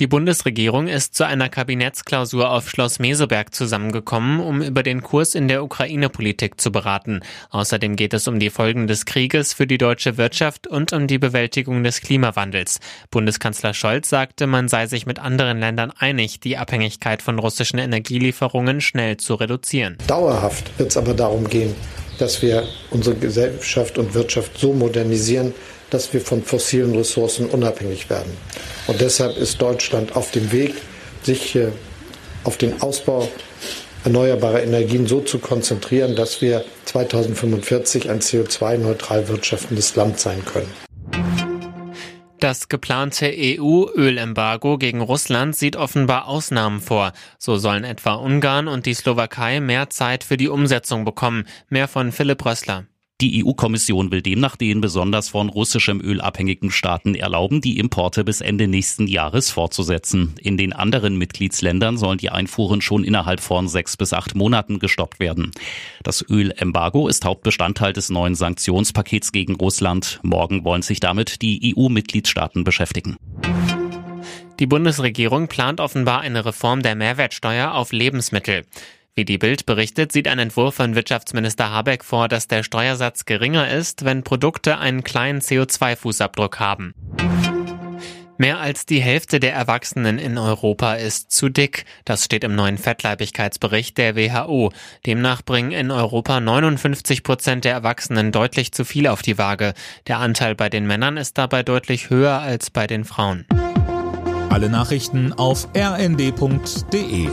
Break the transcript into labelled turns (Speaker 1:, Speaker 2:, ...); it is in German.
Speaker 1: Die Bundesregierung ist zu einer Kabinettsklausur auf Schloss Meseberg zusammengekommen, um über den Kurs in der Ukraine-Politik zu beraten. Außerdem geht es um die Folgen des Krieges für die deutsche Wirtschaft und um die Bewältigung des Klimawandels. Bundeskanzler Scholz sagte, man sei sich mit anderen Ländern einig, die Abhängigkeit von russischen Energielieferungen schnell zu reduzieren.
Speaker 2: Dauerhaft wird es aber darum gehen, dass wir unsere Gesellschaft und Wirtschaft so modernisieren, dass wir von fossilen Ressourcen unabhängig werden. Und deshalb ist Deutschland auf dem Weg, sich auf den Ausbau erneuerbarer Energien so zu konzentrieren, dass wir 2045 ein CO2-neutral wirtschaftendes Land sein können.
Speaker 1: Das geplante EU-Ölembargo gegen Russland sieht offenbar Ausnahmen vor. So sollen etwa Ungarn und die Slowakei mehr Zeit für die Umsetzung bekommen. Mehr von Philipp Rössler.
Speaker 3: Die EU-Kommission will demnach den besonders von russischem Öl abhängigen Staaten erlauben, die Importe bis Ende nächsten Jahres fortzusetzen. In den anderen Mitgliedsländern sollen die Einfuhren schon innerhalb von sechs bis acht Monaten gestoppt werden. Das Ölembargo ist Hauptbestandteil des neuen Sanktionspakets gegen Russland. Morgen wollen sich damit die EU-Mitgliedstaaten beschäftigen.
Speaker 1: Die Bundesregierung plant offenbar eine Reform der Mehrwertsteuer auf Lebensmittel. Wie die Bild berichtet, sieht ein Entwurf von Wirtschaftsminister Habeck vor, dass der Steuersatz geringer ist, wenn Produkte einen kleinen CO2-Fußabdruck haben. Mehr als die Hälfte der Erwachsenen in Europa ist zu dick. Das steht im neuen Fettleibigkeitsbericht der WHO. Demnach bringen in Europa 59 Prozent der Erwachsenen deutlich zu viel auf die Waage. Der Anteil bei den Männern ist dabei deutlich höher als bei den Frauen.
Speaker 4: Alle Nachrichten auf rnd.de